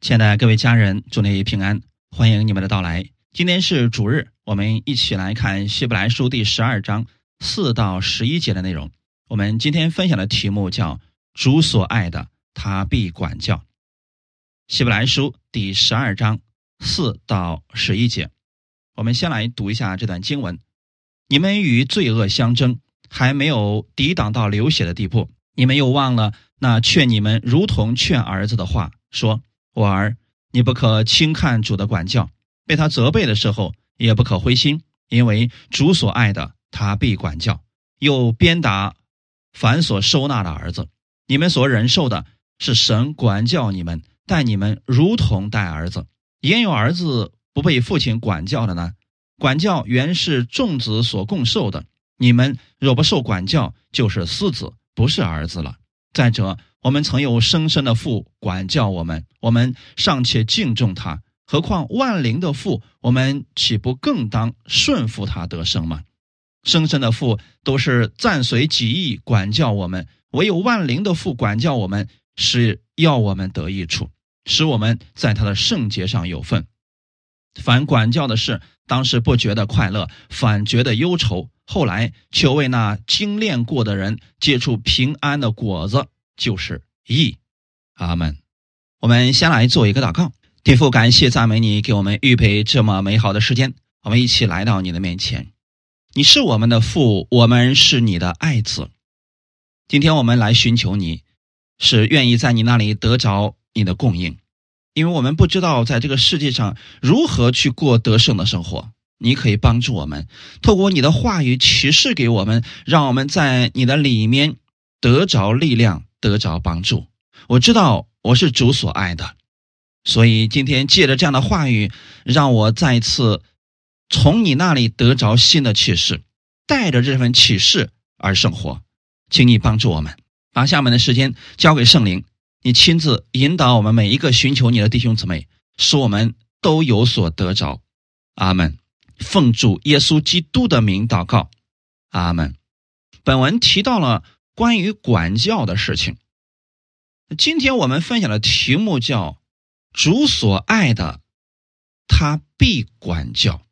亲爱的各位家人，祝你平安，欢迎你们的到来。今天是主日，我们一起来看希伯来书第十二章四到十一节的内容。我们今天分享的题目叫“主所爱的，他必管教”。希伯来书第十二章四到十一节，我们先来读一下这段经文：你们与罪恶相争，还没有抵挡到流血的地步，你们又忘了那劝你们如同劝儿子的话，说。我儿，你不可轻看主的管教，被他责备的时候也不可灰心，因为主所爱的，他必管教，又鞭打凡所收纳的儿子。你们所忍受的是神管教你们，待你们如同待儿子。焉有儿子不被父亲管教的呢？管教原是众子所共受的。你们若不受管教，就是私子，不是儿子了。再者。我们曾有生身的父管教我们，我们尚且敬重他，何况万灵的父，我们岂不更当顺服他得生吗？生身的父都是暂随己意管教我们，唯有万灵的父管教我们，是要我们得益处，使我们在他的圣洁上有份。凡管教的事，当时不觉得快乐，反觉得忧愁；后来却为那精炼过的人结出平安的果子。就是义，阿门。我们先来做一个祷告，天父，感谢赞美你，给我们预备这么美好的时间，我们一起来到你的面前。你是我们的父，我们是你的爱子。今天我们来寻求你，是愿意在你那里得着你的供应，因为我们不知道在这个世界上如何去过得胜的生活。你可以帮助我们，透过你的话语启示给我们，让我们在你的里面得着力量。得着帮助，我知道我是主所爱的，所以今天借着这样的话语，让我再次从你那里得着新的启示，带着这份启示而生活，请你帮助我们，把下面的时间交给圣灵，你亲自引导我们每一个寻求你的弟兄姊妹，使我们都有所得着。阿门。奉主耶稣基督的名祷告，阿门。本文提到了。关于管教的事情，今天我们分享的题目叫“主所爱的，他必管教”。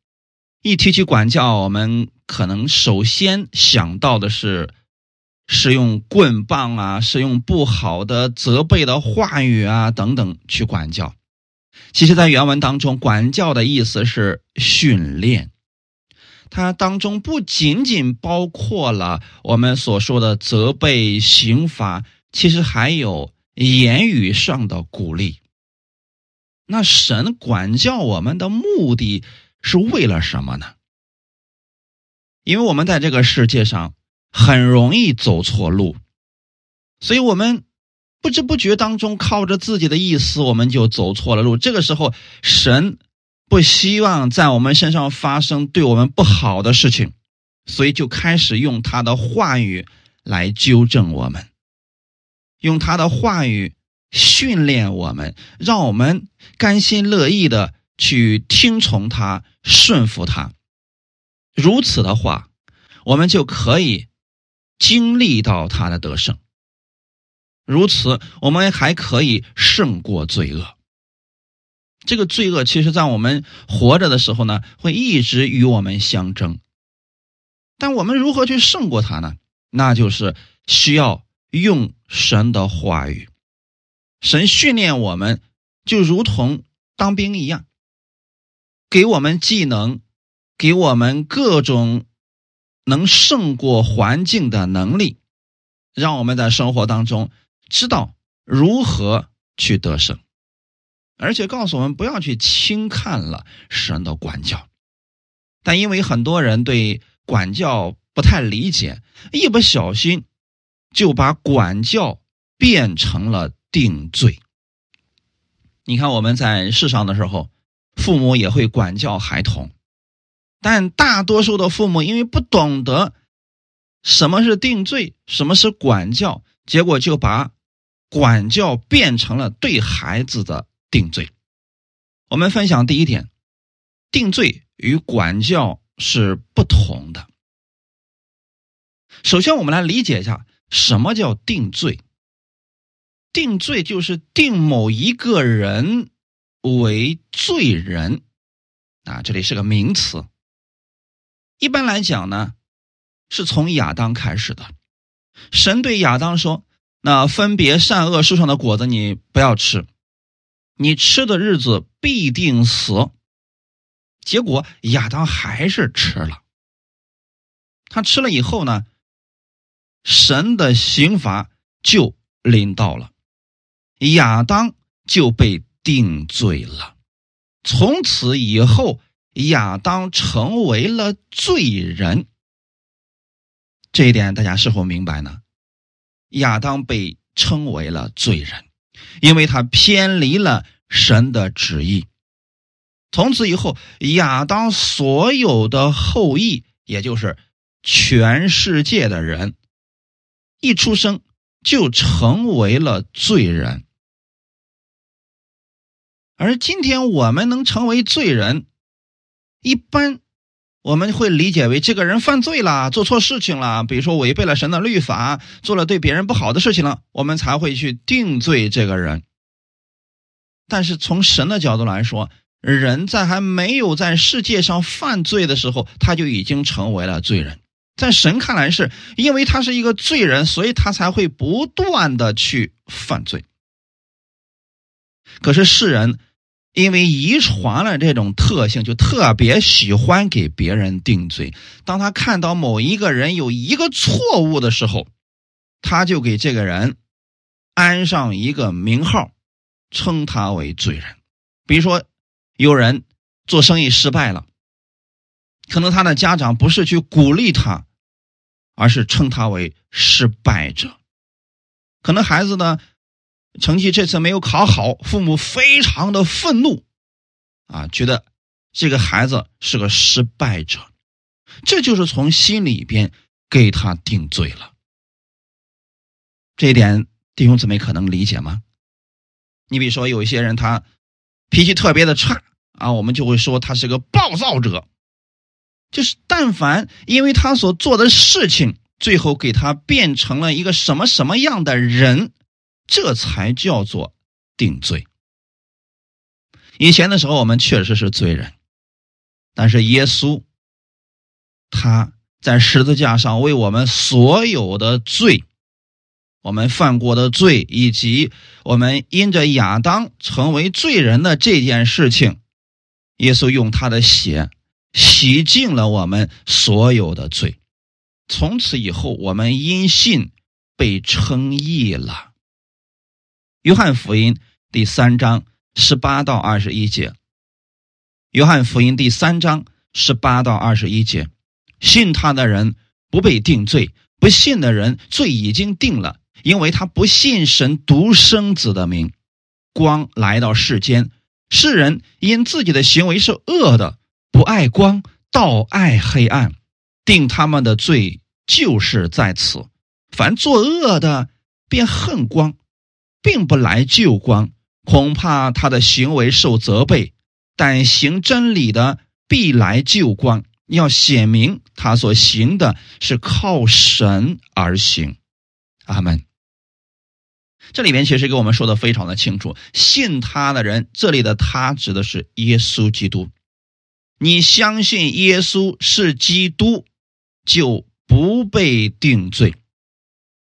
一提起管教，我们可能首先想到的是使用棍棒啊，使用不好的责备的话语啊等等去管教。其实，在原文当中，“管教”的意思是训练。它当中不仅仅包括了我们所说的责备、刑罚，其实还有言语上的鼓励。那神管教我们的目的是为了什么呢？因为我们在这个世界上很容易走错路，所以我们不知不觉当中靠着自己的意思，我们就走错了路。这个时候，神。不希望在我们身上发生对我们不好的事情，所以就开始用他的话语来纠正我们，用他的话语训练我们，让我们甘心乐意的去听从他、顺服他。如此的话，我们就可以经历到他的得胜。如此，我们还可以胜过罪恶。这个罪恶，其实，在我们活着的时候呢，会一直与我们相争。但我们如何去胜过他呢？那就是需要用神的话语。神训练我们，就如同当兵一样，给我们技能，给我们各种能胜过环境的能力，让我们在生活当中知道如何去得胜。而且告诉我们不要去轻看了神的管教，但因为很多人对管教不太理解，一不小心就把管教变成了定罪。你看我们在世上的时候，父母也会管教孩童，但大多数的父母因为不懂得什么是定罪，什么是管教，结果就把管教变成了对孩子的。定罪，我们分享第一点，定罪与管教是不同的。首先，我们来理解一下什么叫定罪。定罪就是定某一个人为罪人。啊，这里是个名词。一般来讲呢，是从亚当开始的。神对亚当说：“那分别善恶树上的果子你不要吃，你吃的日子必定死。”结果亚当还是吃了。他吃了以后呢，神的刑罚就临到了，亚当就被定罪了。从此以后，亚当成为了罪人。这一点大家是否明白呢？亚当被称为了罪人，因为他偏离了神的旨意。从此以后，亚当所有的后裔，也就是全世界的人，一出生就成为了罪人。而今天我们能成为罪人，一般。我们会理解为这个人犯罪了，做错事情了，比如说违背了神的律法，做了对别人不好的事情了，我们才会去定罪这个人。但是从神的角度来说，人在还没有在世界上犯罪的时候，他就已经成为了罪人。在神看来，是因为他是一个罪人，所以他才会不断的去犯罪。可是世人。因为遗传了这种特性，就特别喜欢给别人定罪。当他看到某一个人有一个错误的时候，他就给这个人安上一个名号，称他为罪人。比如说，有人做生意失败了，可能他的家长不是去鼓励他，而是称他为失败者。可能孩子呢？成绩这次没有考好，父母非常的愤怒，啊，觉得这个孩子是个失败者，这就是从心里边给他定罪了。这一点弟兄姊妹可能理解吗？你比如说有一些人他脾气特别的差啊，我们就会说他是个暴躁者，就是但凡因为他所做的事情，最后给他变成了一个什么什么样的人。这才叫做定罪。以前的时候，我们确实是罪人，但是耶稣他在十字架上为我们所有的罪，我们犯过的罪，以及我们因着亚当成为罪人的这件事情，耶稣用他的血洗净了我们所有的罪。从此以后，我们因信被称义了。约翰福音第三章十八到二十一节。约翰福音第三章十八到二十一节，信他的人不被定罪，不信的人罪已经定了，因为他不信神独生子的名。光来到世间，世人因自己的行为是恶的，不爱光，倒爱黑暗，定他们的罪就是在此。凡作恶的，便恨光。并不来救光，恐怕他的行为受责备；但行真理的必来救光，要显明他所行的是靠神而行。阿门。这里面其实给我们说的非常的清楚，信他的人，这里的他指的是耶稣基督。你相信耶稣是基督，就不被定罪。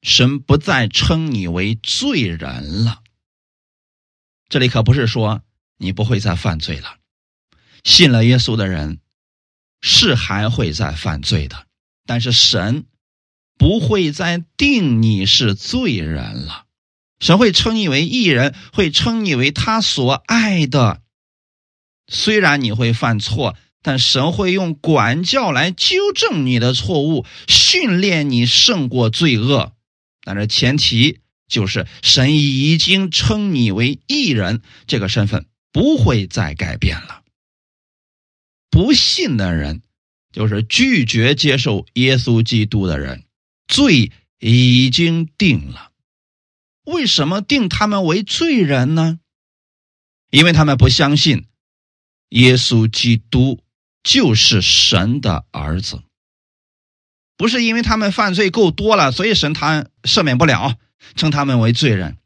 神不再称你为罪人了。这里可不是说你不会再犯罪了。信了耶稣的人是还会再犯罪的，但是神不会再定你是罪人了。神会称你为义人，会称你为他所爱的。虽然你会犯错，但神会用管教来纠正你的错误，训练你胜过罪恶。但是前提就是神已经称你为义人，这个身份不会再改变了。不信的人，就是拒绝接受耶稣基督的人，罪已经定了。为什么定他们为罪人呢？因为他们不相信耶稣基督就是神的儿子。不是因为他们犯罪够多了，所以神他赦免不了，称他们为罪人，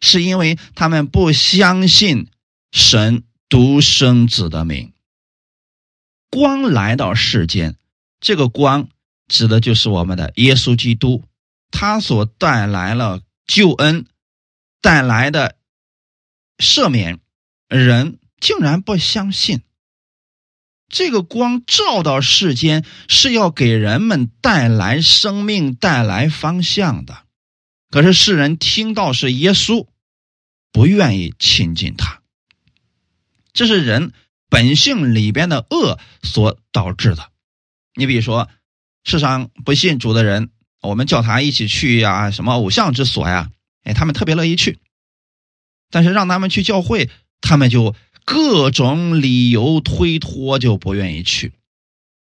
是因为他们不相信神独生子的名。光来到世间，这个光指的就是我们的耶稣基督，他所带来了救恩，带来的赦免，人竟然不相信。这个光照到世间，是要给人们带来生命、带来方向的。可是世人听到是耶稣，不愿意亲近他。这是人本性里边的恶所导致的。你比如说，世上不信主的人，我们叫他一起去呀，什么偶像之所呀，哎，他们特别乐意去。但是让他们去教会，他们就。各种理由推脱，就不愿意去。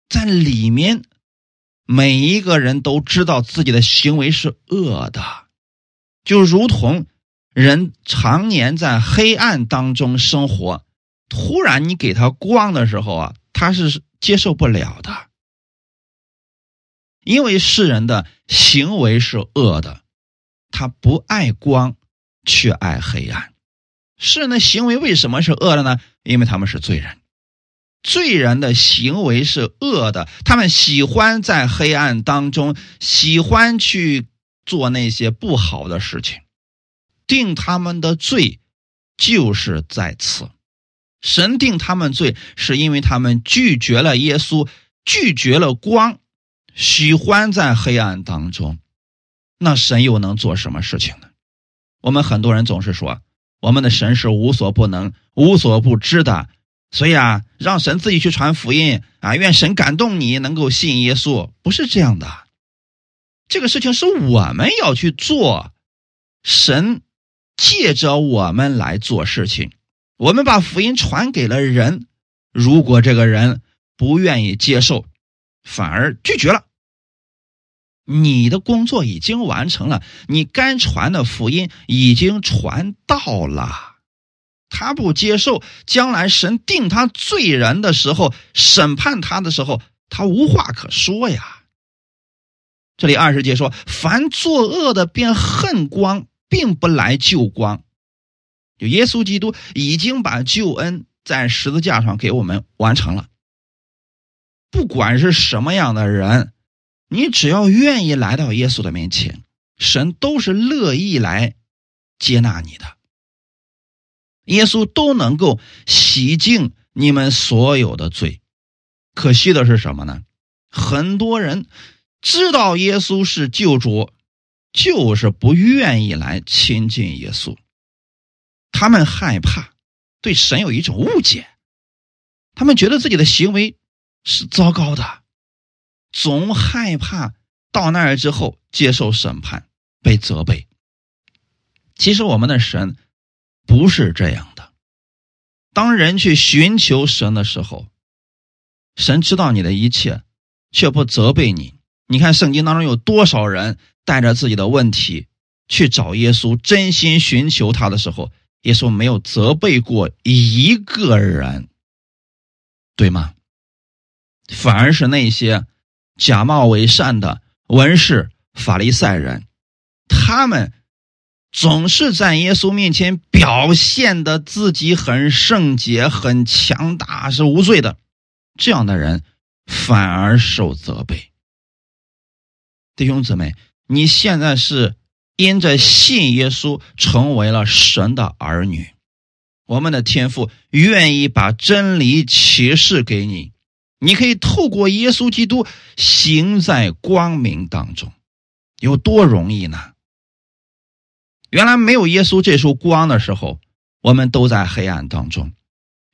在里面，每一个人都知道自己的行为是恶的，就如同人常年在黑暗当中生活，突然你给他光的时候啊，他是接受不了的，因为世人的行为是恶的，他不爱光，却爱黑暗。世人的行为为什么是恶的呢？因为他们是罪人，罪人的行为是恶的，他们喜欢在黑暗当中，喜欢去做那些不好的事情。定他们的罪就是在此，神定他们罪是因为他们拒绝了耶稣，拒绝了光，喜欢在黑暗当中。那神又能做什么事情呢？我们很多人总是说。我们的神是无所不能、无所不知的，所以啊，让神自己去传福音啊，愿神感动你能够信耶稣，不是这样的。这个事情是我们要去做，神借着我们来做事情。我们把福音传给了人，如果这个人不愿意接受，反而拒绝了。你的工作已经完成了，你该传的福音已经传到了，他不接受，将来神定他罪人的时候，审判他的时候，他无话可说呀。这里二十节说：“凡作恶的便恨光，并不来救光。”就耶稣基督已经把救恩在十字架上给我们完成了，不管是什么样的人。你只要愿意来到耶稣的面前，神都是乐意来接纳你的。耶稣都能够洗净你们所有的罪。可惜的是什么呢？很多人知道耶稣是救主，就是不愿意来亲近耶稣。他们害怕对神有一种误解，他们觉得自己的行为是糟糕的。总害怕到那儿之后接受审判、被责备。其实我们的神不是这样的。当人去寻求神的时候，神知道你的一切，却不责备你。你看圣经当中有多少人带着自己的问题去找耶稣，真心寻求他的时候，耶稣没有责备过一个人，对吗？反而是那些。假冒伪善的文士、法利赛人，他们总是在耶稣面前表现的自己很圣洁、很强大，是无罪的。这样的人反而受责备。弟兄姊妹，你现在是因着信耶稣成为了神的儿女，我们的天父愿意把真理启示给你。你可以透过耶稣基督行在光明当中，有多容易呢？原来没有耶稣这束光的时候，我们都在黑暗当中。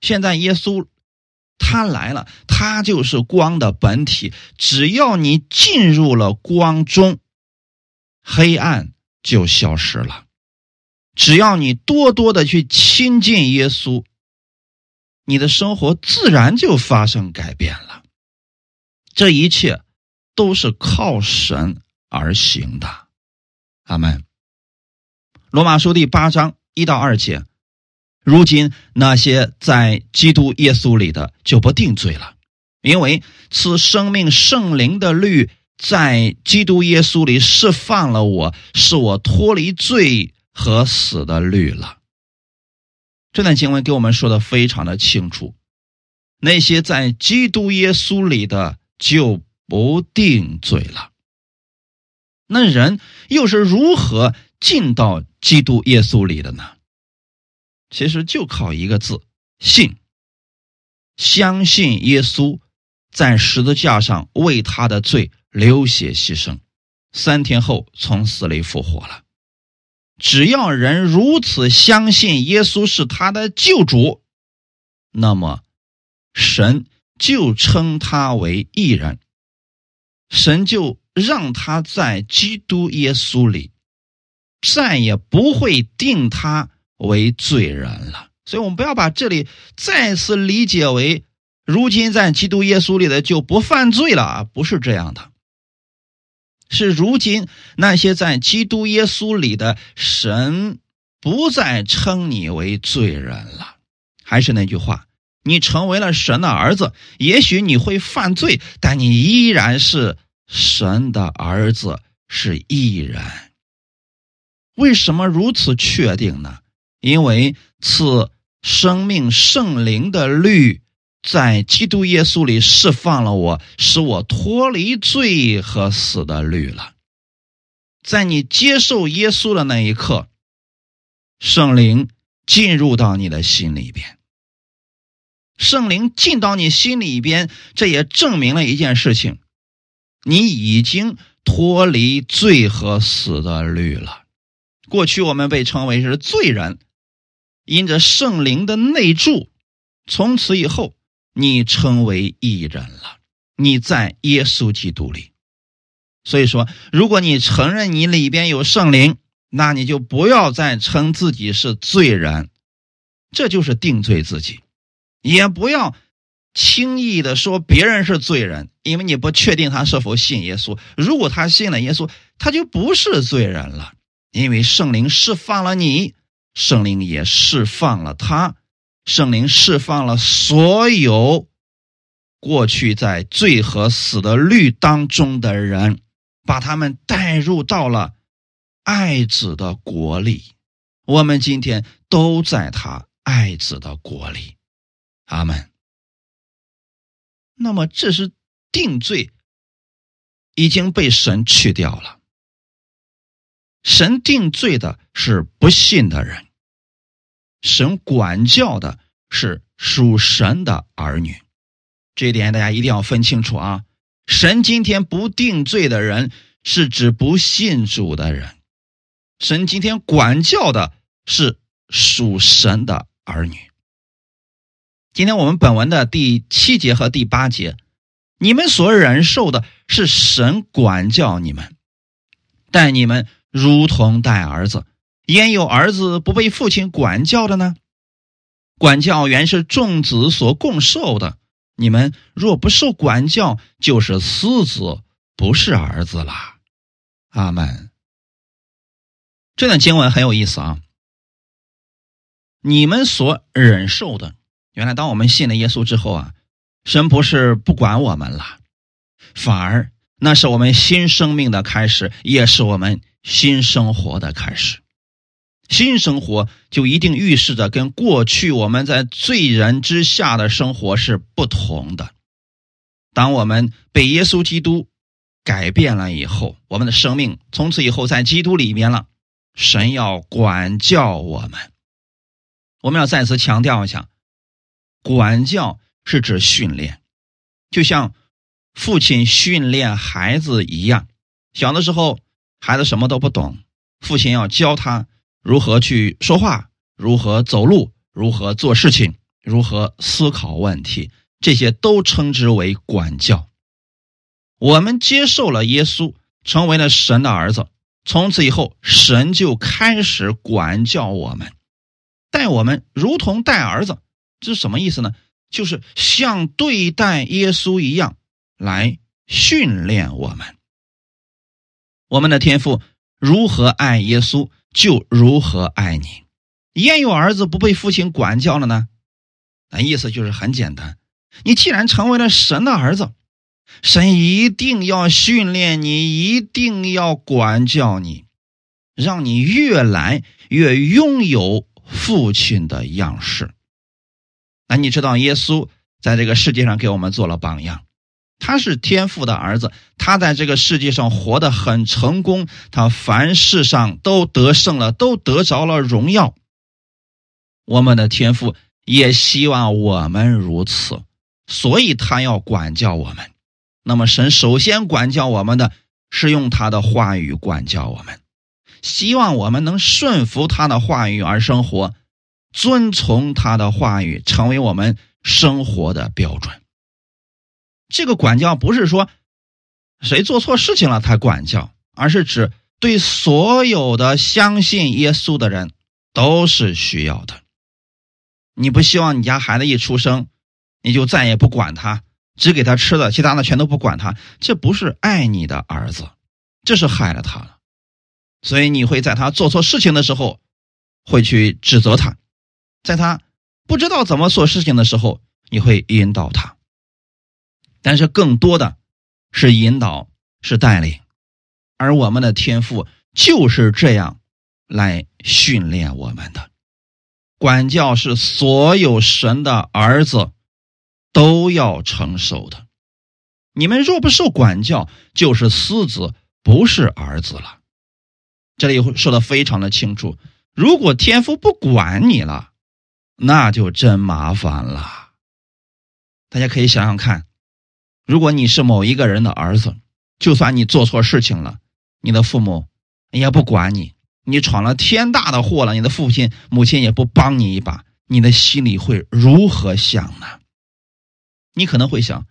现在耶稣他来了，他就是光的本体。只要你进入了光中，黑暗就消失了。只要你多多的去亲近耶稣。你的生活自然就发生改变了，这一切都是靠神而行的，阿门。罗马书第八章一到二节，如今那些在基督耶稣里的就不定罪了，因为此生命圣灵的律在基督耶稣里释放了我，使我脱离罪和死的律了。这段经文给我们说的非常的清楚，那些在基督耶稣里的就不定罪了。那人又是如何进到基督耶稣里的呢？其实就靠一个字：信。相信耶稣在十字架上为他的罪流血牺牲，三天后从死里复活了。只要人如此相信耶稣是他的救主，那么神就称他为义人，神就让他在基督耶稣里再也不会定他为罪人了。所以，我们不要把这里再次理解为，如今在基督耶稣里的就不犯罪了啊！不是这样的，是如今那些在基督耶稣里的神不再称你为罪人了。还是那句话，你成为了神的儿子，也许你会犯罪，但你依然是神的儿子，是义人。为什么如此确定呢？因为赐。生命圣灵的律在基督耶稣里释放了我，使我脱离罪和死的律了。在你接受耶稣的那一刻，圣灵进入到你的心里边。圣灵进到你心里边，这也证明了一件事情：你已经脱离罪和死的律了。过去我们被称为是罪人。因着圣灵的内住，从此以后，你成为义人了。你在耶稣基督里，所以说，如果你承认你里边有圣灵，那你就不要再称自己是罪人，这就是定罪自己；也不要轻易的说别人是罪人，因为你不确定他是否信耶稣。如果他信了耶稣，他就不是罪人了，因为圣灵释放了你。圣灵也释放了他，圣灵释放了所有过去在罪和死的律当中的人，把他们带入到了爱子的国里。我们今天都在他爱子的国里，阿门。那么这是定罪已经被神去掉了，神定罪的是不信的人。神管教的是属神的儿女，这一点大家一定要分清楚啊！神今天不定罪的人，是指不信主的人；神今天管教的是属神的儿女。今天我们本文的第七节和第八节，你们所忍受的是神管教你们，待你们如同待儿子。焉有儿子不被父亲管教的呢？管教原是众子所共受的。你们若不受管教，就是私子，不是儿子啦。阿门。这段经文很有意思啊。你们所忍受的，原来当我们信了耶稣之后啊，神不是不管我们了，反而那是我们新生命的开始，也是我们新生活的开始。新生活就一定预示着跟过去我们在罪人之下的生活是不同的。当我们被耶稣基督改变了以后，我们的生命从此以后在基督里面了。神要管教我们，我们要再次强调一下，管教是指训练，就像父亲训练孩子一样。小的时候，孩子什么都不懂，父亲要教他。如何去说话？如何走路？如何做事情？如何思考问题？这些都称之为管教。我们接受了耶稣，成为了神的儿子，从此以后，神就开始管教我们，待我们如同待儿子。这是什么意思呢？就是像对待耶稣一样来训练我们。我们的天赋如何爱耶稣？就如何爱你，焉有儿子不被父亲管教了呢？那意思就是很简单，你既然成为了神的儿子，神一定要训练你，一定要管教你，让你越来越拥有父亲的样式。那你知道，耶稣在这个世界上给我们做了榜样，他是天父的儿子，他在这个世界上活得很成功，他凡事上都得胜了，都得着了荣耀。我们的天父也希望我们如此，所以他要管教我们。那么，神首先管教我们的是用他的话语管教我们，希望我们能顺服他的话语而生活，遵从他的话语，成为我们生活的标准。这个管教不是说谁做错事情了才管教，而是指对所有的相信耶稣的人都是需要的。你不希望你家孩子一出生，你就再也不管他。只给他吃的，其他的全都不管他，这不是爱你的儿子，这是害了他了。所以你会在他做错事情的时候，会去指责他；在他不知道怎么做事情的时候，你会引导他。但是更多的是引导，是带领，而我们的天赋就是这样来训练我们的。管教是所有神的儿子。都要承受的。你们若不受管教，就是私子，不是儿子了。这里说的非常的清楚。如果天父不管你了，那就真麻烦了。大家可以想想看，如果你是某一个人的儿子，就算你做错事情了，你的父母也不管你，你闯了天大的祸了，你的父亲母亲也不帮你一把，你的心里会如何想呢？你可能会想，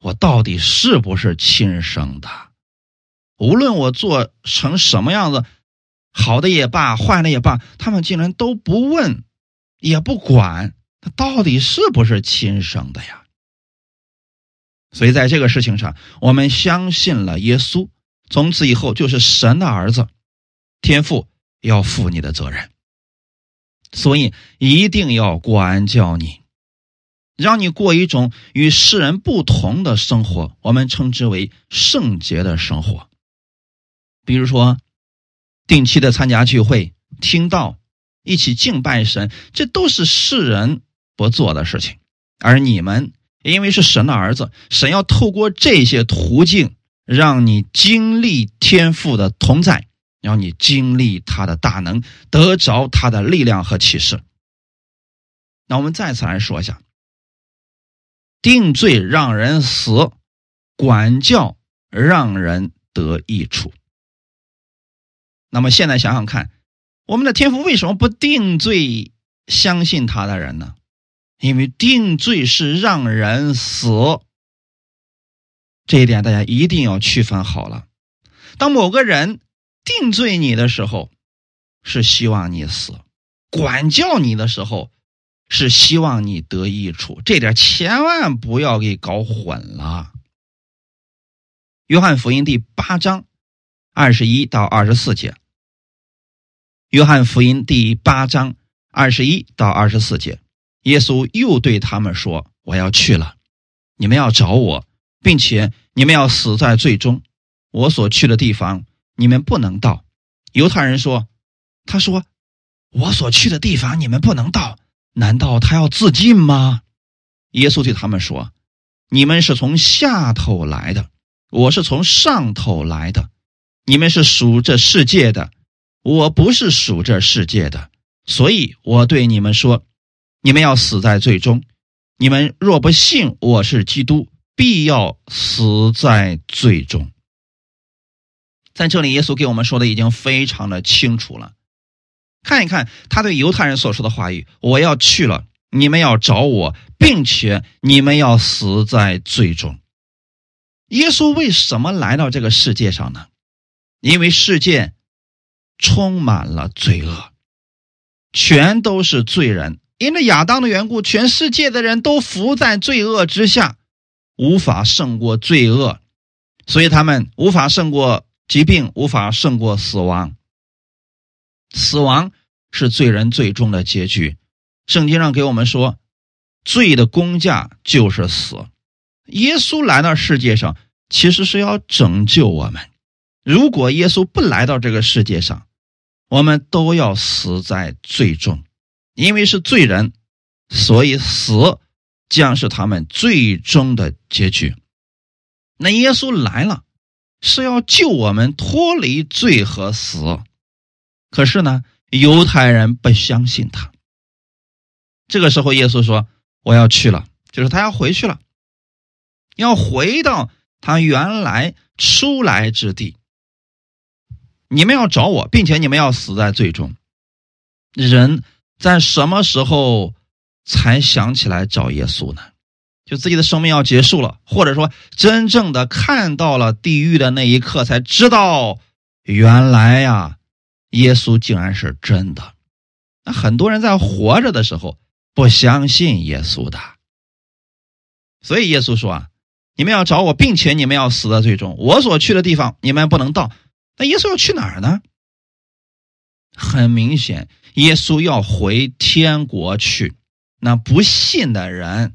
我到底是不是亲生的？无论我做成什么样子，好的也罢，坏的也罢，他们竟然都不问，也不管，他到底是不是亲生的呀？所以在这个事情上，我们相信了耶稣，从此以后就是神的儿子，天父要负你的责任，所以一定要管教你。让你过一种与世人不同的生活，我们称之为圣洁的生活。比如说，定期的参加聚会、听道、一起敬拜神，这都是世人不做的事情。而你们因为是神的儿子，神要透过这些途径，让你经历天赋的同在，让你经历他的大能，得着他的力量和启示。那我们再次来说一下。定罪让人死，管教让人得益处。那么现在想想看，我们的天父为什么不定罪相信他的人呢？因为定罪是让人死，这一点大家一定要区分好了。当某个人定罪你的时候，是希望你死；管教你的时候。是希望你得益处，这点千万不要给搞混了。约翰福音第八章二十一到二十四节。约翰福音第八章二十一到二十四节，耶稣又对他们说：“我要去了，你们要找我，并且你们要死在最终。我所去的地方，你们不能到。”犹太人说：“他说我所去的地方，你们不能到。”难道他要自尽吗？耶稣对他们说：“你们是从下头来的，我是从上头来的。你们是属这世界的，我不是属这世界的。所以我对你们说，你们要死在最终。你们若不信我是基督，必要死在最终。”在这里，耶稣给我们说的已经非常的清楚了。看一看他对犹太人所说的话语：“我要去了，你们要找我，并且你们要死在最终。”耶稣为什么来到这个世界上呢？因为世界充满了罪恶，全都是罪人。因着亚当的缘故，全世界的人都伏在罪恶之下，无法胜过罪恶，所以他们无法胜过疾病，无法胜过死亡。死亡是罪人最终的结局。圣经上给我们说，罪的工价就是死。耶稣来到世界上，其实是要拯救我们。如果耶稣不来到这个世界上，我们都要死在最终。因为是罪人，所以死将是他们最终的结局。那耶稣来了，是要救我们脱离罪和死。可是呢，犹太人不相信他。这个时候，耶稣说：“我要去了，就是他要回去了，要回到他原来出来之地。你们要找我，并且你们要死在罪中。人在什么时候才想起来找耶稣呢？”就自己的生命要结束了，或者说真正的看到了地狱的那一刻，才知道原来呀，耶稣竟然是真的。那很多人在活着的时候不相信耶稣的，所以耶稣说啊，你们要找我，并且你们要死在最终，我所去的地方你们不能到。那耶稣要去哪儿呢？很明显，耶稣要回天国去。那不信的人。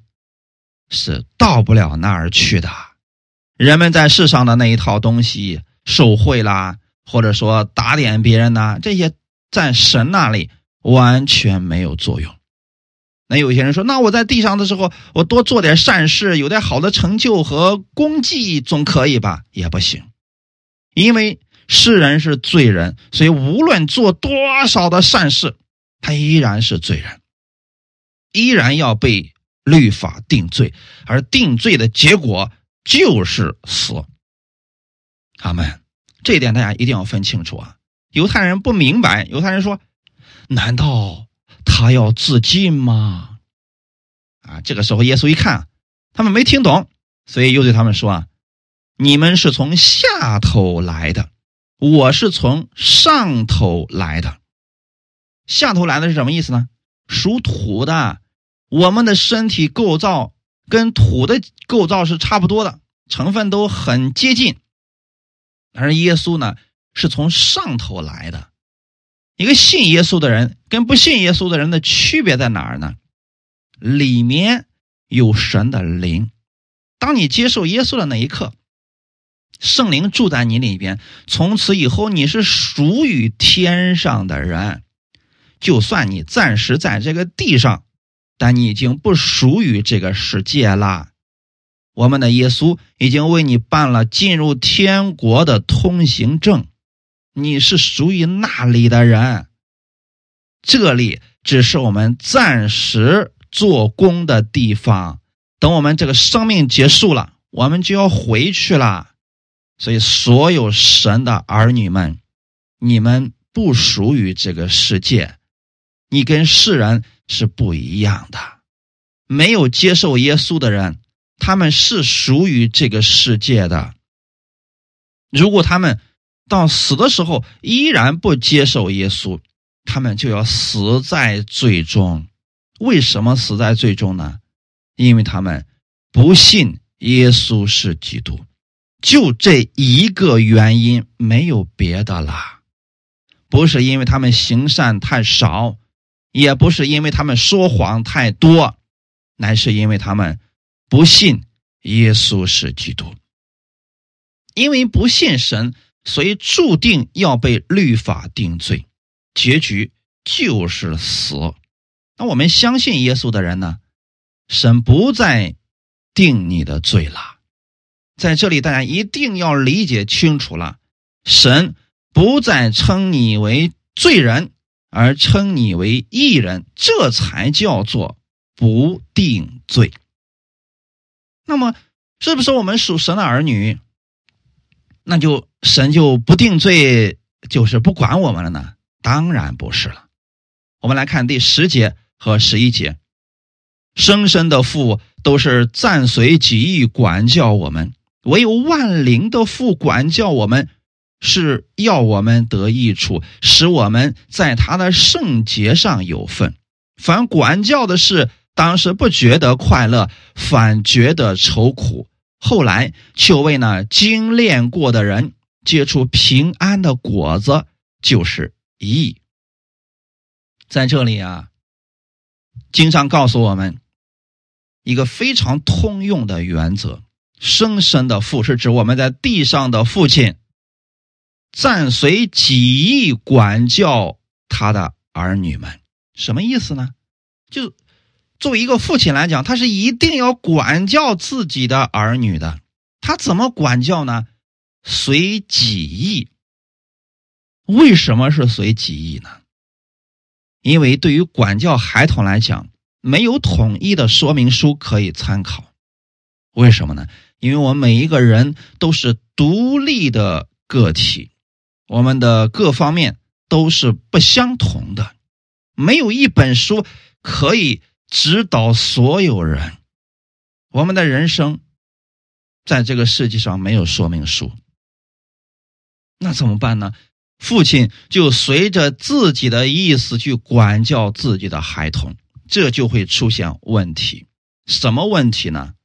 是到不了那儿去的。人们在世上的那一套东西，受贿啦，或者说打点别人呐，这些在神那里完全没有作用。那有些人说，那我在地上的时候，我多做点善事，有点好的成就和功绩，总可以吧？也不行，因为世人是罪人，所以无论做多少的善事，他依然是罪人，依然要被。律法定罪，而定罪的结果就是死。他们这一点大家一定要分清楚啊！犹太人不明白，犹太人说：“难道他要自尽吗？”啊，这个时候耶稣一看，他们没听懂，所以又对他们说：“啊，你们是从下头来的，我是从上头来的。下头来的是什么意思呢？属土的。”我们的身体构造跟土的构造是差不多的，成分都很接近。而耶稣呢，是从上头来的。一个信耶稣的人跟不信耶稣的人的区别在哪儿呢？里面有神的灵。当你接受耶稣的那一刻，圣灵住在你里边，从此以后你是属于天上的人。就算你暂时在这个地上。但你已经不属于这个世界了，我们的耶稣已经为你办了进入天国的通行证，你是属于那里的人。这里只是我们暂时做工的地方，等我们这个生命结束了，我们就要回去了。所以，所有神的儿女们，你们不属于这个世界，你跟世人。是不一样的，没有接受耶稣的人，他们是属于这个世界的。如果他们到死的时候依然不接受耶稣，他们就要死在最终。为什么死在最终呢？因为他们不信耶稣是基督，就这一个原因，没有别的啦。不是因为他们行善太少。也不是因为他们说谎太多，乃是因为他们不信耶稣是基督。因为不信神，所以注定要被律法定罪，结局就是死。那我们相信耶稣的人呢？神不再定你的罪了。在这里，大家一定要理解清楚了：神不再称你为罪人。而称你为义人，这才叫做不定罪。那么，是不是我们属神的儿女，那就神就不定罪，就是不管我们了呢？当然不是了。我们来看第十节和十一节：生身的父都是暂随己意管教我们，唯有万灵的父管教我们。是要我们得益处，使我们在他的圣洁上有份。凡管教的事，当时不觉得快乐，反觉得愁苦；后来却为那精炼过的人结出平安的果子，就是义。在这里啊，经常告诉我们一个非常通用的原则：生身的父是指我们在地上的父亲。暂随己意管教他的儿女们，什么意思呢？就作为一个父亲来讲，他是一定要管教自己的儿女的。他怎么管教呢？随己意。为什么是随己意呢？因为对于管教孩童来讲，没有统一的说明书可以参考。为什么呢？因为我们每一个人都是独立的个体，我们的各方面都是不相同的，没有一本书可以指导所有人。我们的人生在这个世界上没有说明书，那怎么办呢？父亲就随着自己的意思去管教自己的孩童，这就会出现问题。什么问题呢？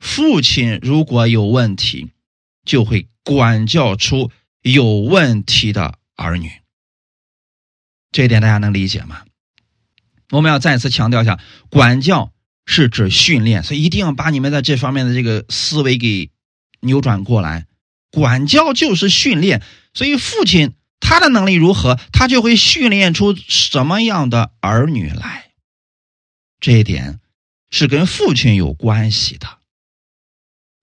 父亲如果有问题，就会管教出有问题的儿女。这一点大家能理解吗？我们要再次强调一下，管教是指训练，所以一定要把你们在这方面的这个思维给扭转过来。管教就是训练，所以父亲他的能力如何，他就会训练出什么样的儿女来。这一点是跟父亲有关系的。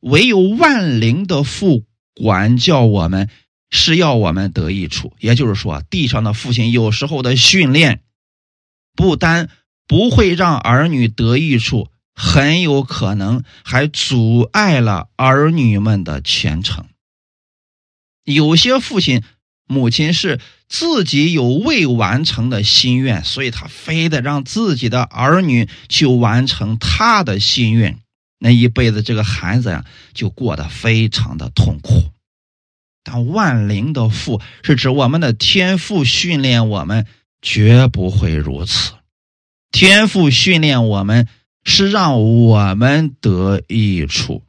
唯有万灵的父管教我们，是要我们得益处。也就是说，地上的父亲有时候的训练，不单不会让儿女得益处，很有可能还阻碍了儿女们的前程。有些父亲、母亲是自己有未完成的心愿，所以他非得让自己的儿女去完成他的心愿。那一辈子，这个孩子呀，就过得非常的痛苦。但万灵的父是指我们的天赋训练我们，绝不会如此。天赋训练我们是让我们得益处。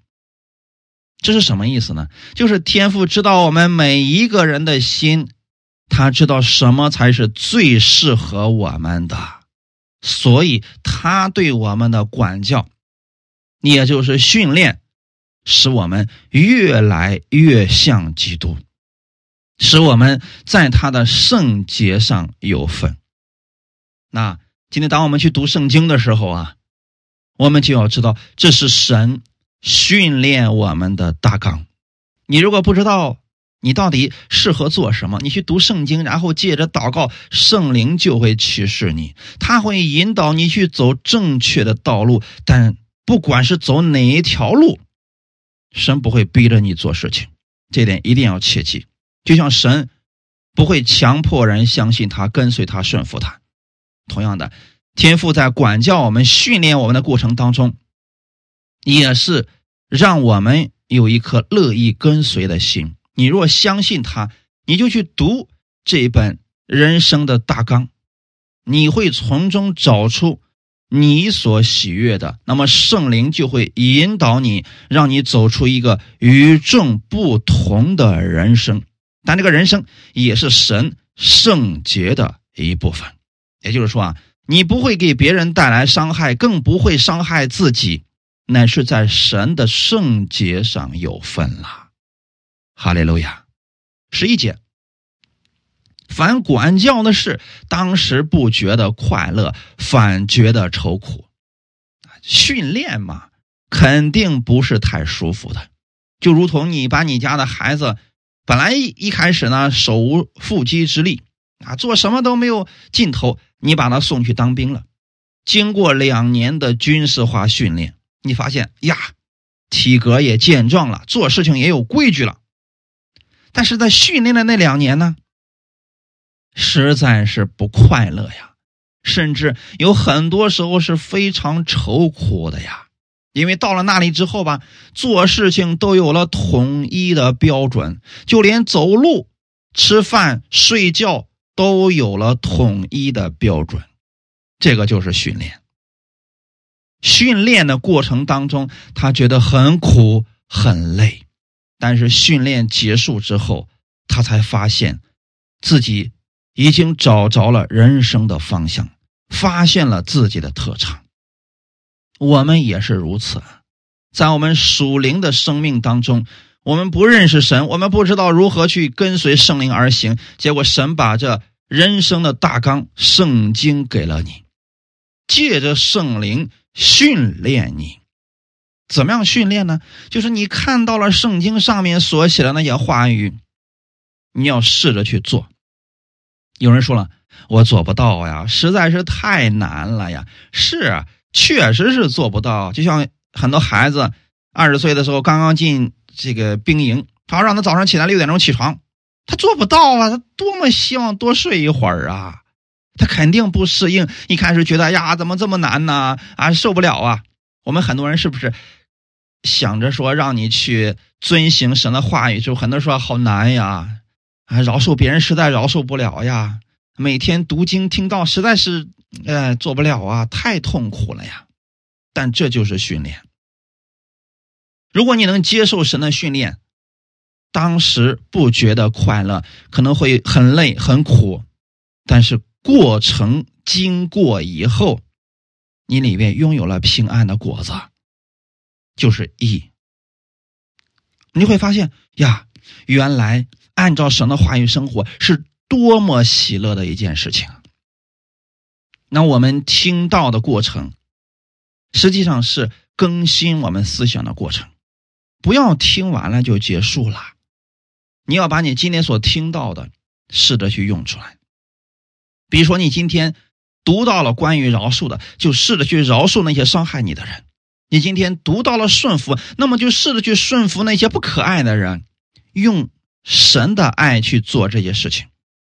这是什么意思呢？就是天赋知道我们每一个人的心，他知道什么才是最适合我们的，所以他对我们的管教。也就是训练，使我们越来越像基督，使我们在他的圣洁上有份。那今天当我们去读圣经的时候啊，我们就要知道这是神训练我们的大纲。你如果不知道你到底适合做什么，你去读圣经，然后借着祷告，圣灵就会启示你，他会引导你去走正确的道路，但。不管是走哪一条路，神不会逼着你做事情，这点一定要切记。就像神不会强迫人相信他、跟随他、顺服他。同样的，天父在管教我们、训练我们的过程当中，也是让我们有一颗乐意跟随的心。你若相信他，你就去读这一本人生的大纲，你会从中找出。你所喜悦的，那么圣灵就会引导你，让你走出一个与众不同的人生。但这个人生也是神圣洁的一部分。也就是说啊，你不会给别人带来伤害，更不会伤害自己，乃是在神的圣洁上有份了。哈利路亚，十一节。凡管教的事，当时不觉得快乐，反觉得愁苦。训练嘛，肯定不是太舒服的。就如同你把你家的孩子，本来一开始呢手无缚鸡之力啊，做什么都没有劲头，你把他送去当兵了。经过两年的军事化训练，你发现呀，体格也健壮了，做事情也有规矩了。但是在训练的那两年呢？实在是不快乐呀，甚至有很多时候是非常愁苦的呀。因为到了那里之后吧，做事情都有了统一的标准，就连走路、吃饭、睡觉都有了统一的标准。这个就是训练。训练的过程当中，他觉得很苦很累，但是训练结束之后，他才发现自己。已经找着了人生的方向，发现了自己的特长。我们也是如此，在我们属灵的生命当中，我们不认识神，我们不知道如何去跟随圣灵而行。结果神把这人生的大纲，圣经给了你，借着圣灵训练你。怎么样训练呢？就是你看到了圣经上面所写的那些话语，你要试着去做。有人说了，我做不到呀，实在是太难了呀。是，确实是做不到。就像很多孩子二十岁的时候刚刚进这个兵营，他让他早上起来六点钟起床，他做不到啊。他多么希望多睡一会儿啊，他肯定不适应。一开始觉得呀，怎么这么难呢？啊，受不了啊。我们很多人是不是？想着说让你去遵行神的话语，就很多人说好难呀，啊，饶恕别人实在饶恕不了呀。每天读经听到实在是，呃，做不了啊，太痛苦了呀。但这就是训练。如果你能接受神的训练，当时不觉得快乐，可能会很累很苦，但是过程经过以后，你里面拥有了平安的果子。就是义，你会发现呀，原来按照神的话语生活是多么喜乐的一件事情。那我们听到的过程，实际上是更新我们思想的过程。不要听完了就结束了，你要把你今天所听到的试着去用出来。比如说，你今天读到了关于饶恕的，就试着去饶恕那些伤害你的人。你今天读到了顺服，那么就试着去顺服那些不可爱的人，用神的爱去做这些事情。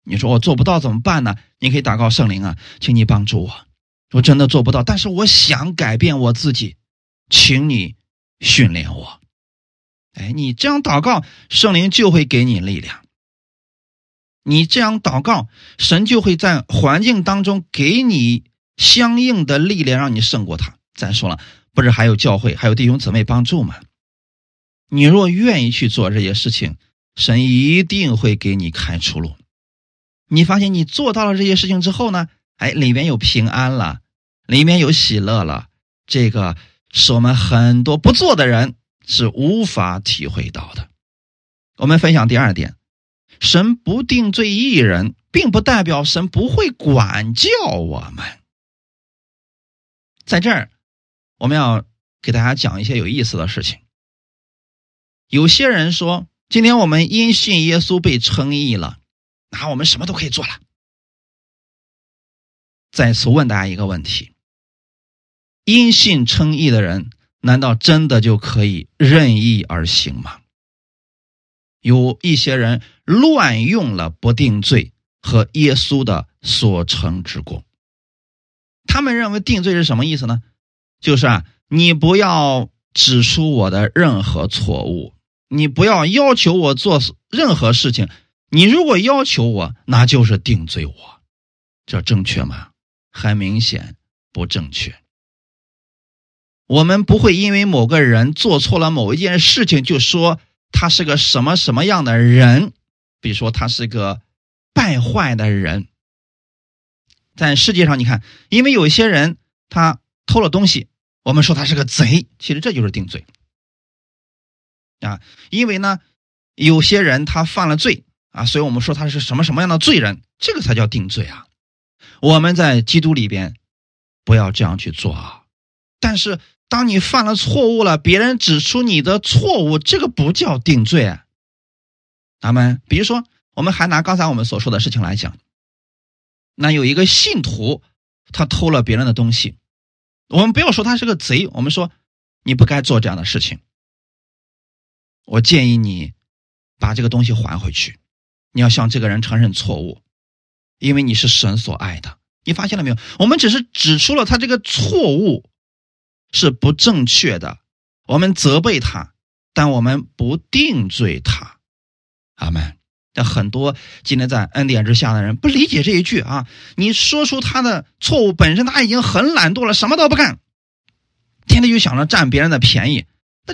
你说我做不到怎么办呢？你可以祷告圣灵啊，请你帮助我。我真的做不到，但是我想改变我自己，请你训练我。哎，你这样祷告，圣灵就会给你力量。你这样祷告，神就会在环境当中给你相应的力量，让你胜过他。再说了。不是还有教会，还有弟兄姊妹帮助吗？你若愿意去做这些事情，神一定会给你开出路。你发现你做到了这些事情之后呢？哎，里面有平安了，里面有喜乐了。这个是我们很多不做的人是无法体会到的。我们分享第二点：神不定罪一人，并不代表神不会管教我们。在这儿。我们要给大家讲一些有意思的事情。有些人说，今天我们因信耶稣被称义了，那我们什么都可以做了。再次问大家一个问题：因信称义的人，难道真的就可以任意而行吗？有一些人乱用了不定罪和耶稣的所成之功，他们认为定罪是什么意思呢？就是啊，你不要指出我的任何错误，你不要要求我做任何事情。你如果要求我，那就是定罪我，这正确吗？很明显不正确。我们不会因为某个人做错了某一件事情，就说他是个什么什么样的人，比如说他是个败坏的人。在世界上，你看，因为有些人他偷了东西。我们说他是个贼，其实这就是定罪啊！因为呢，有些人他犯了罪啊，所以我们说他是什么什么样的罪人，这个才叫定罪啊！我们在基督里边不要这样去做啊！但是当你犯了错误了，别人指出你的错误，这个不叫定罪。咱们比如说，我们还拿刚才我们所说的事情来讲，那有一个信徒他偷了别人的东西。我们不要说他是个贼，我们说你不该做这样的事情。我建议你把这个东西还回去，你要向这个人承认错误，因为你是神所爱的。你发现了没有？我们只是指出了他这个错误是不正确的，我们责备他，但我们不定罪他。阿门。但很多今天在恩典之下的人不理解这一句啊！你说出他的错误本身，他已经很懒惰了，什么都不干，天天就想着占别人的便宜。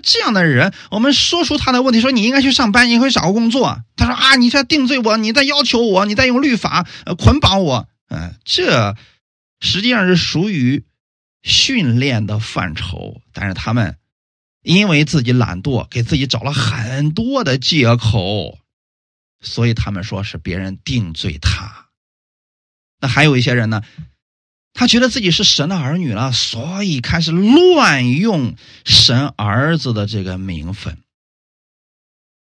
这样的人，我们说出他的问题，说你应该去上班，你应该找个工作。他说啊，你在定罪我，你在要求我，你在用律法捆绑我。嗯，这实际上是属于训练的范畴，但是他们因为自己懒惰，给自己找了很多的借口。所以他们说是别人定罪他，那还有一些人呢，他觉得自己是神的儿女了，所以开始乱用神儿子的这个名分。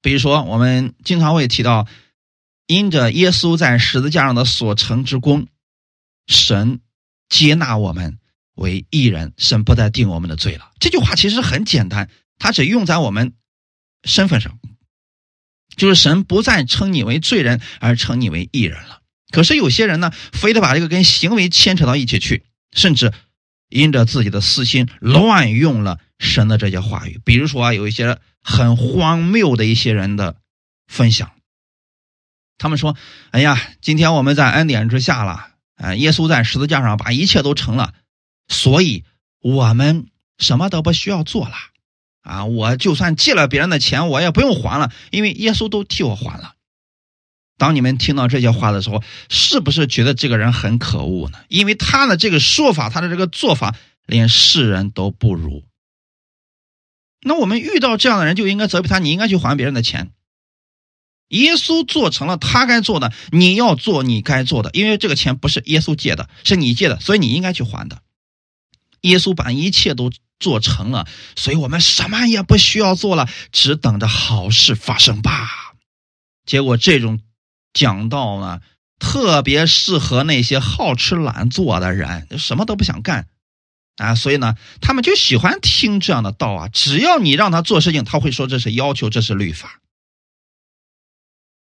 比如说，我们经常会提到，因着耶稣在十字架上的所成之功，神接纳我们为义人，神不再定我们的罪了。这句话其实很简单，它只用在我们身份上，就是神不再称你为罪人，而称你为义人了。可是有些人呢，非得把这个跟行为牵扯到一起去，甚至因着自己的私心乱用了神的这些话语。比如说啊，有一些很荒谬的一些人的分享，他们说：“哎呀，今天我们在恩典之下了，啊，耶稣在十字架上把一切都成了，所以我们什么都不需要做了，啊，我就算借了别人的钱，我也不用还了，因为耶稣都替我还了。”当你们听到这些话的时候，是不是觉得这个人很可恶呢？因为他的这个说法，他的这个做法，连世人都不如。那我们遇到这样的人，就应该责备他，你应该去还别人的钱。耶稣做成了他该做的，你要做你该做的，因为这个钱不是耶稣借的，是你借的，所以你应该去还的。耶稣把一切都做成了，所以我们什么也不需要做了，只等着好事发生吧。结果这种。讲道呢，特别适合那些好吃懒做的人，什么都不想干啊，所以呢，他们就喜欢听这样的道啊。只要你让他做事情，他会说这是要求，这是律法。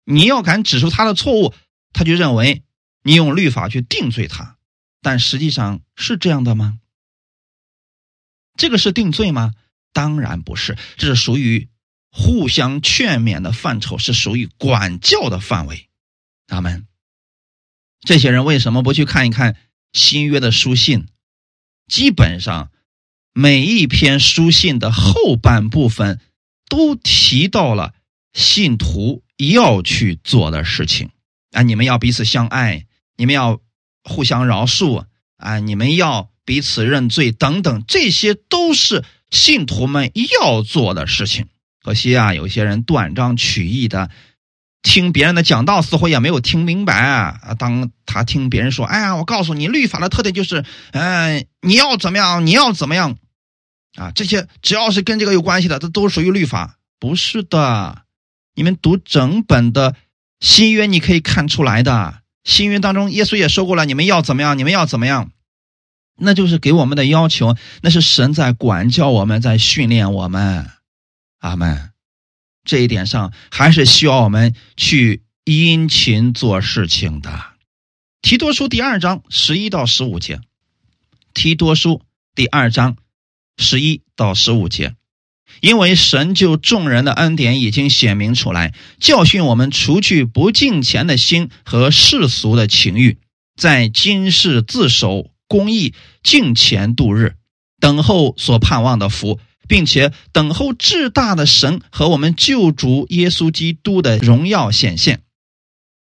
你要敢指出他的错误，他就认为你用律法去定罪他。但实际上是这样的吗？这个是定罪吗？当然不是，这是属于互相劝勉的范畴，是属于管教的范围。他们这些人为什么不去看一看新约的书信？基本上每一篇书信的后半部分都提到了信徒要去做的事情啊！你们要彼此相爱，你们要互相饶恕啊！你们要彼此认罪等等，这些都是信徒们要做的事情。可惜啊，有些人断章取义的。听别人的讲道，似乎也没有听明白啊！当他听别人说：“哎呀，我告诉你，律法的特点就是，嗯，你要怎么样，你要怎么样，啊，这些只要是跟这个有关系的，这都属于律法。”不是的，你们读整本的新约，你可以看出来的。新约当中，耶稣也说过了：“你们要怎么样，你们要怎么样。”那就是给我们的要求，那是神在管教我们，在训练我们。阿门。这一点上还是需要我们去殷勤做事情的。提多书第二章十一到十五节，提多书第二章十一到十五节，因为神就众人的恩典已经显明出来，教训我们除去不敬虔的心和世俗的情欲，在今世自守公义，敬虔度日，等候所盼望的福。并且等候至大的神和我们救主耶稣基督的荣耀显现，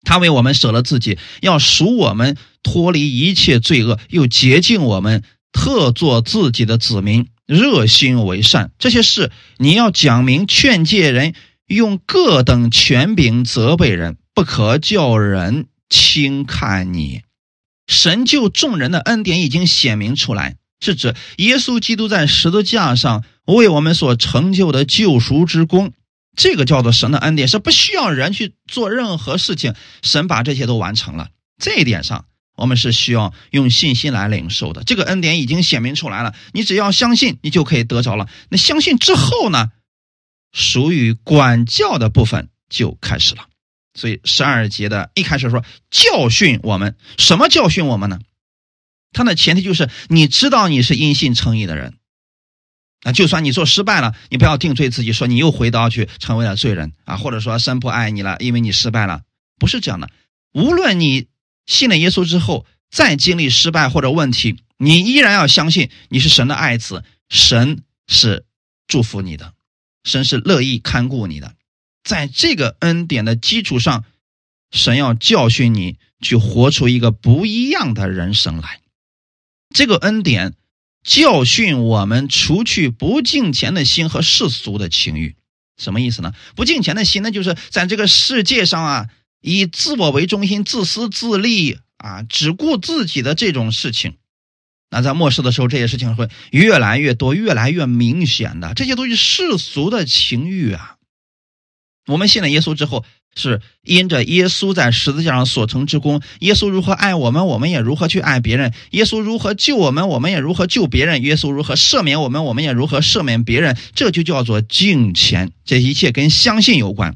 他为我们舍了自己，要赎我们脱离一切罪恶，又洁净我们，特作自己的子民，热心为善。这些事你要讲明劝诫人，用各等权柄责备人，不可叫人轻看你。神救众人的恩典已经显明出来。是指耶稣基督在十字架上为我们所成就的救赎之功，这个叫做神的恩典，是不需要人去做任何事情，神把这些都完成了。这一点上，我们是需要用信心来领受的。这个恩典已经显明出来了，你只要相信，你就可以得着了。那相信之后呢，属于管教的部分就开始了。所以十二节的一开始说教训我们，什么教训我们呢？他的前提就是你知道你是因信称义的人，啊，就算你做失败了，你不要定罪自己，说你又回到去成为了罪人啊，或者说神不爱你了，因为你失败了，不是这样的。无论你信了耶稣之后再经历失败或者问题，你依然要相信你是神的爱子，神是祝福你的，神是乐意看顾你的。在这个恩典的基础上，神要教训你去活出一个不一样的人生来。这个恩典教训我们，除去不敬虔的心和世俗的情欲，什么意思呢？不敬虔的心，那就是在这个世界上啊，以自我为中心、自私自利啊，只顾自己的这种事情，那在末世的时候，这些事情会越来越多、越来越明显的。这些都是世俗的情欲啊。我们信了耶稣之后，是因着耶稣在十字架上所成之功，耶稣如何爱我们，我们也如何去爱别人；耶稣如何救我们，我们也如何救别人；耶稣如何赦免我们，我们也如何赦免别人。这就叫做敬虔，这一切跟相信有关。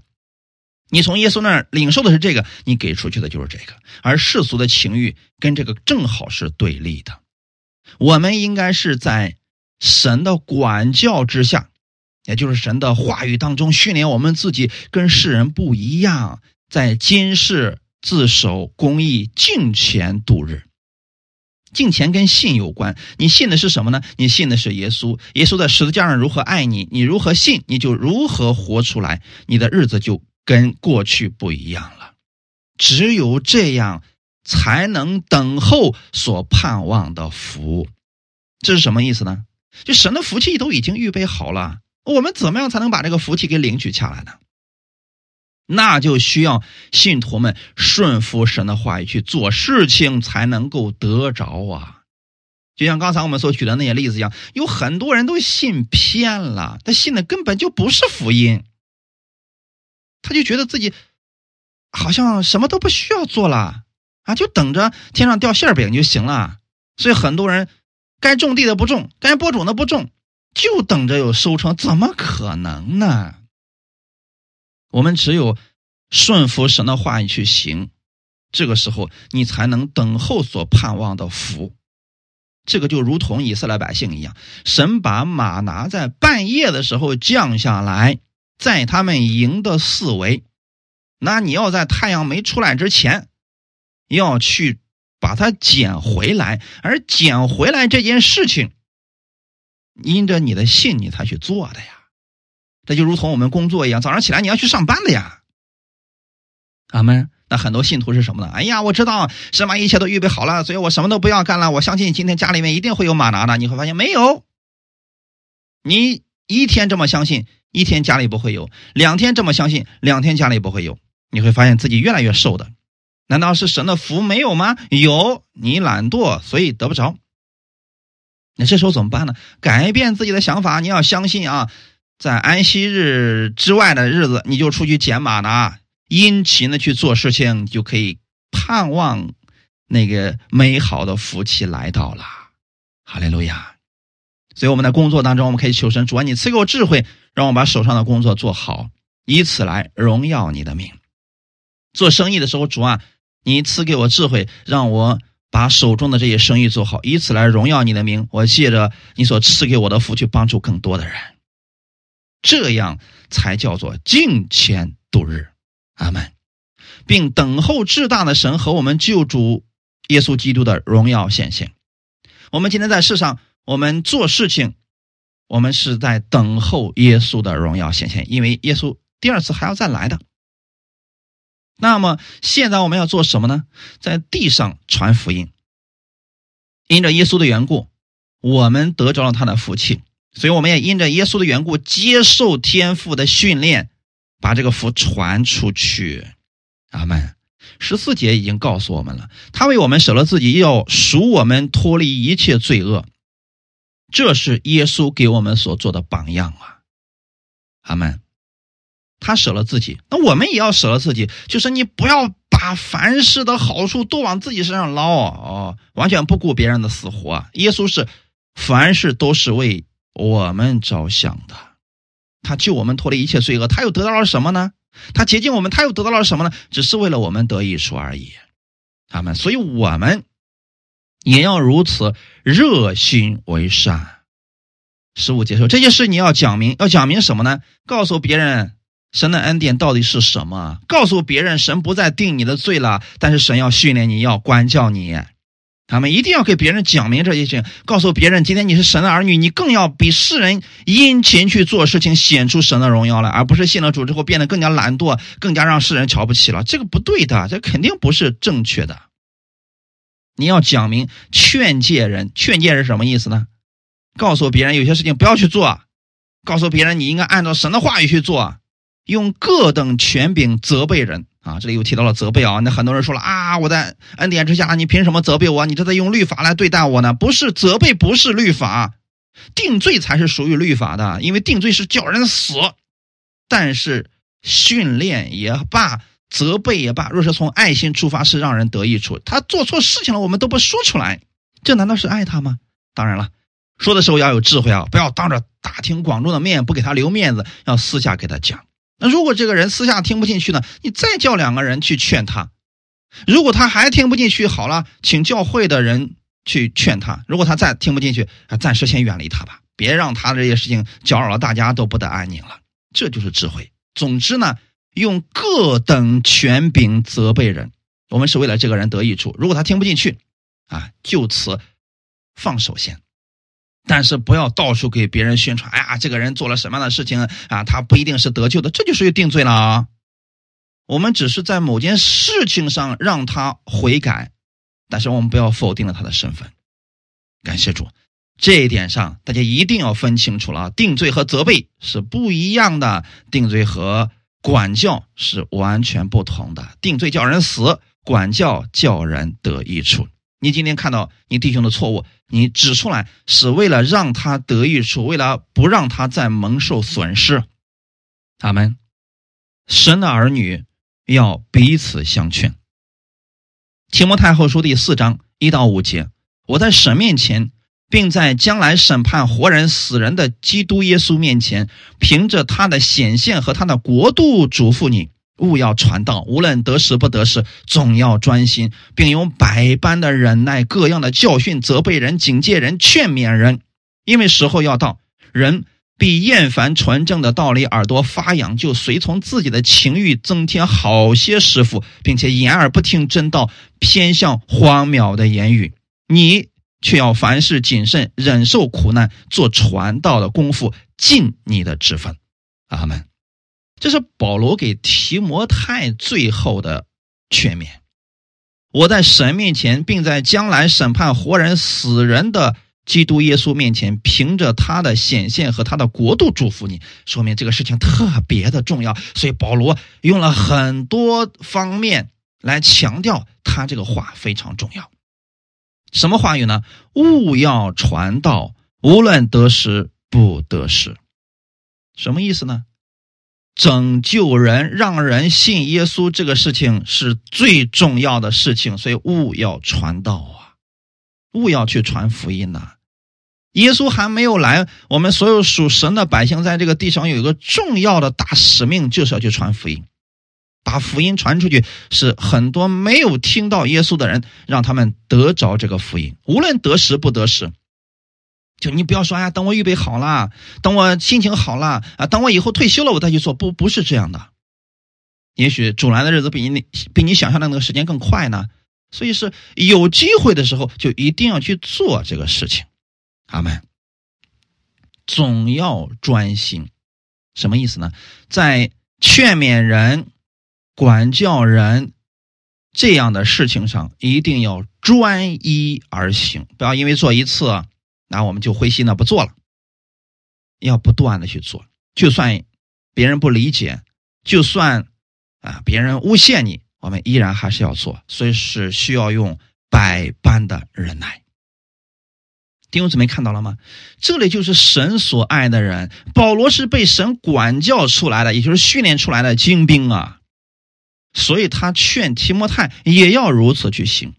你从耶稣那儿领受的是这个，你给出去的就是这个，而世俗的情欲跟这个正好是对立的。我们应该是在神的管教之下。也就是神的话语当中训练我们自己跟世人不一样，在今世自守公义、敬虔度日。敬虔跟信有关，你信的是什么呢？你信的是耶稣，耶稣在十字架上如何爱你，你如何信，你就如何活出来，你的日子就跟过去不一样了。只有这样，才能等候所盼望的福。这是什么意思呢？就神的福气都已经预备好了。我们怎么样才能把这个福气给领取下来呢？那就需要信徒们顺服神的话语去做事情，才能够得着啊！就像刚才我们所举的那些例子一样，有很多人都信偏了，他信的根本就不是福音，他就觉得自己好像什么都不需要做了啊，就等着天上掉馅饼就行了。所以很多人该种地的不种，该播种的不种。就等着有收成，怎么可能呢？我们只有顺服神的话语去行，这个时候你才能等候所盼望的福。这个就如同以色列百姓一样，神把马拿在半夜的时候降下来，在他们营的四围。那你要在太阳没出来之前，要去把它捡回来，而捡回来这件事情。因着你的信，你才去做的呀，这就如同我们工作一样，早上起来你要去上班的呀。阿门。那很多信徒是什么呢？哎呀，我知道神把一切都预备好了，所以我什么都不要干了。我相信今天家里面一定会有马拿的。你会发现没有？你一天这么相信，一天家里不会有；两天这么相信，两天家里不会有。你会发现自己越来越瘦的。难道是神的福没有吗？有，你懒惰，所以得不着。那这时候怎么办呢？改变自己的想法，你要相信啊，在安息日之外的日子，你就出去捡马达，殷勤的去做事情，就可以盼望那个美好的福气来到了。哈利路亚！所以我们在工作当中，我们可以求神主啊，你赐给我智慧，让我把手上的工作做好，以此来荣耀你的名。做生意的时候，主啊，你赐给我智慧，让我。把手中的这些生意做好，以此来荣耀你的名。我借着你所赐给我的福，去帮助更多的人，这样才叫做敬虔度日。阿门，并等候至大的神和我们救主耶稣基督的荣耀显现。我们今天在世上，我们做事情，我们是在等候耶稣的荣耀显现，因为耶稣第二次还要再来的。那么现在我们要做什么呢？在地上传福音，因着耶稣的缘故，我们得着了他的福气，所以我们也因着耶稣的缘故接受天父的训练，把这个福传出去。阿门。十四节已经告诉我们了，他为我们舍了自己，要赎我们脱离一切罪恶，这是耶稣给我们所做的榜样啊。阿门。他舍了自己，那我们也要舍了自己。就是你不要把凡事的好处都往自己身上捞哦，完全不顾别人的死活。耶稣是凡事都是为我们着想的，他救我们脱离一切罪恶，他又得到了什么呢？他洁净我们，他又得到了什么呢？只是为了我们得益处而已。他们，所以我们也要如此热心为善。十五节说这些事你要讲明，要讲明什么呢？告诉别人。神的恩典到底是什么？告诉别人，神不再定你的罪了，但是神要训练你，要管教你。他们一定要给别人讲明这些事情，告诉别人，今天你是神的儿女，你更要比世人殷勤去做事情，显出神的荣耀来，而不是信了主之后变得更加懒惰，更加让世人瞧不起了。这个不对的，这肯定不是正确的。你要讲明，劝诫人，劝诫是什么意思呢？告诉别人有些事情不要去做，告诉别人你应该按照神的话语去做。用各等权柄责备人啊，这里又提到了责备啊。那很多人说了啊，我在恩典之下，你凭什么责备我？你这在用律法来对待我呢？不是责备，不是律法，定罪才是属于律法的，因为定罪是叫人死。但是训练也罢，责备也罢，若是从爱心出发，是让人得益处。他做错事情了，我们都不说出来，这难道是爱他吗？当然了，说的时候要有智慧啊，不要当着大庭广众的面不给他留面子，要私下给他讲。那如果这个人私下听不进去呢？你再叫两个人去劝他。如果他还听不进去，好了，请教会的人去劝他。如果他再听不进去，啊，暂时先远离他吧，别让他这些事情搅扰了大家都不得安宁了。这就是智慧。总之呢，用各等权柄责备人，我们是为了这个人得益处。如果他听不进去，啊，就此放手先。但是不要到处给别人宣传，哎呀，这个人做了什么样的事情啊？他不一定是得救的，这就属于定罪了啊。我们只是在某件事情上让他悔改，但是我们不要否定了他的身份。感谢主，这一点上大家一定要分清楚了，定罪和责备是不一样的，定罪和管教是完全不同的。定罪叫人死，管教叫人得益处。你今天看到你弟兄的错误，你指出来是为了让他得益处，为了不让他再蒙受损失。他们神的儿女要彼此相劝。提摩太后书第四章一到五节，我在神面前，并在将来审判活人死人的基督耶稣面前，凭着他的显现和他的国度，嘱咐你。勿要传道，无论得时不得时，总要专心，并用百般的忍耐、各样的教训、责备人、警戒人、劝勉人。因为时候要到，人必厌烦纯正的道理，耳朵发痒，就随从自己的情欲，增添好些师傅，并且掩耳不听真道，偏向荒谬的言语。你却要凡事谨慎，忍受苦难，做传道的功夫，尽你的职分。阿门。这是保罗给提摩太最后的劝勉。我在神面前，并在将来审判活人死人的基督耶稣面前，凭着他的显现和他的国度祝福你，说明这个事情特别的重要。所以保罗用了很多方面来强调他这个话非常重要。什么话语呢？勿要传道，无论得失不得失。什么意思呢？拯救人，让人信耶稣，这个事情是最重要的事情，所以勿要传道啊，勿要去传福音呐。耶稣还没有来，我们所有属神的百姓在这个地上有一个重要的大使命，就是要去传福音，把福音传出去，是很多没有听到耶稣的人，让他们得着这个福音，无论得时不得时。就你不要说，哎呀，等我预备好了，等我心情好了啊，等我以后退休了，我再去做。不，不是这样的。也许主来的日子比你比你想象的那个时间更快呢。所以是有机会的时候，就一定要去做这个事情。阿门。总要专心，什么意思呢？在劝勉人、管教人这样的事情上，一定要专一而行，不要因为做一次。那我们就灰心的不做了，要不断的去做，就算别人不理解，就算啊别人诬陷你，我们依然还是要做，所以是需要用百般的忍耐。弟兄姊妹看到了吗？这里就是神所爱的人，保罗是被神管教出来的，也就是训练出来的精兵啊，所以他劝提摩太也要如此去行。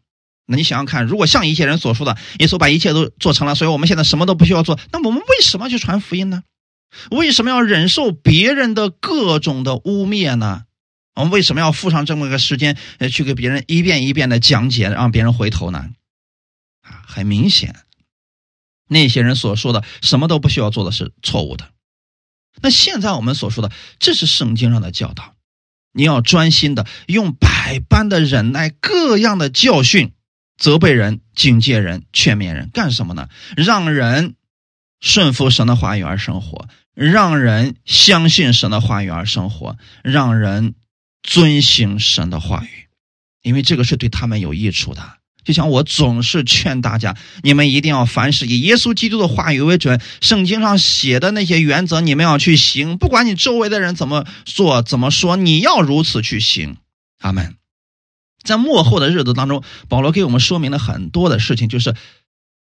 那你想想看，如果像一些人所说的，耶稣把一切都做成了，所以我们现在什么都不需要做，那我们为什么去传福音呢？为什么要忍受别人的各种的污蔑呢？我们为什么要付上这么一个时间，呃，去给别人一遍一遍的讲解，让别人回头呢？啊，很明显，那些人所说的什么都不需要做的是错误的。那现在我们所说的，这是圣经上的教导，你要专心的用百般的忍耐，各样的教训。责备人、警戒人、劝勉人，干什么呢？让人顺服神的话语而生活，让人相信神的话语而生活，让人遵行神的话语，因为这个是对他们有益处的。就像我总是劝大家，你们一定要凡事以耶稣基督的话语为准，圣经上写的那些原则，你们要去行。不管你周围的人怎么做、怎么说，你要如此去行。阿门。在幕后的日子当中，保罗给我们说明了很多的事情，就是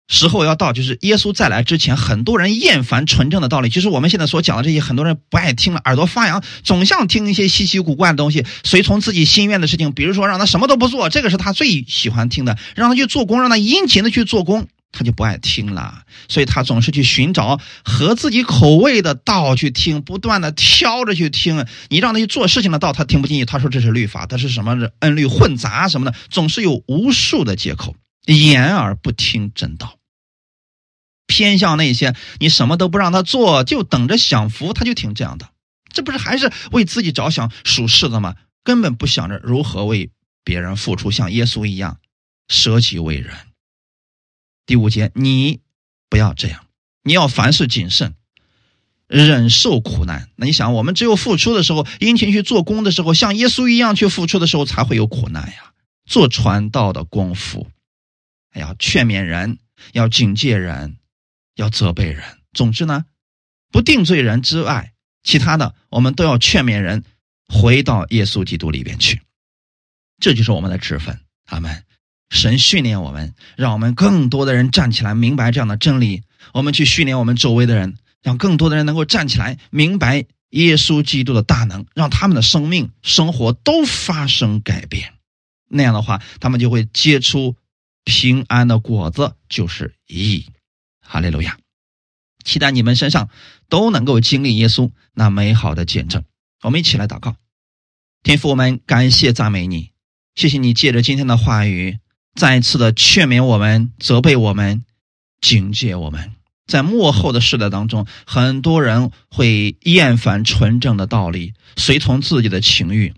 时候要到，就是耶稣再来之前，很多人厌烦纯正的道理。就是我们现在所讲的这些，很多人不爱听了，耳朵发痒，总想听一些稀奇古怪的东西，随从自己心愿的事情。比如说，让他什么都不做，这个是他最喜欢听的；让他去做工，让他殷勤的去做工。他就不爱听了，所以他总是去寻找合自己口味的道去听，不断的挑着去听。你让他去做事情的道，他听不进去。他说这是律法，他是什么恩律混杂什么的，总是有无数的借口，言而不听真道。偏向那些你什么都不让他做，就等着享福，他就听这样的。这不是还是为自己着想、属世的吗？根本不想着如何为别人付出，像耶稣一样舍己为人。第五节，你不要这样，你要凡事谨慎，忍受苦难。那你想，我们只有付出的时候，殷勤去做工的时候，像耶稣一样去付出的时候，才会有苦难呀。做传道的功夫，要劝勉人，要警戒人，要责备人。总之呢，不定罪人之外，其他的我们都要劝勉人回到耶稣基督里边去。这就是我们的职分，阿门。神训练我们，让我们更多的人站起来，明白这样的真理。我们去训练我们周围的人，让更多的人能够站起来，明白耶稣基督的大能，让他们的生命、生活都发生改变。那样的话，他们就会结出平安的果子，就是意义。哈利路亚！期待你们身上都能够经历耶稣那美好的见证。我们一起来祷告，天父，我们感谢赞美你，谢谢你借着今天的话语。再一次的劝勉我们，责备我们，警戒我们。在幕后的世代当中，很多人会厌烦纯正的道理，随从自己的情欲，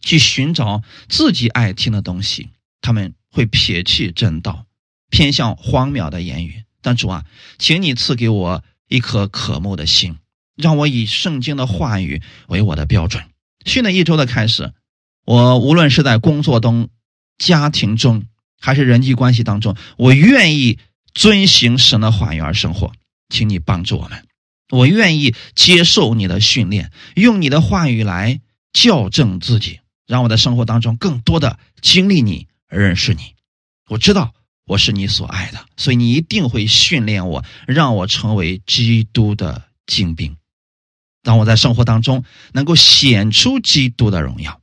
去寻找自己爱听的东西。他们会撇弃正道，偏向荒谬的言语。但主啊，请你赐给我一颗渴慕的心，让我以圣经的话语为我的标准。新的一周的开始，我无论是在工作中、家庭中。还是人际关系当中，我愿意遵行神的话语而生活，请你帮助我们。我愿意接受你的训练，用你的话语来校正自己，让我的生活当中更多的经历你，认识你。我知道我是你所爱的，所以你一定会训练我，让我成为基督的精兵，让我在生活当中能够显出基督的荣耀。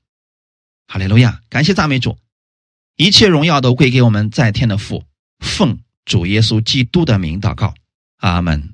哈利路亚！感谢赞美主。一切荣耀都归给我们在天的父，奉主耶稣基督的名祷告，阿门。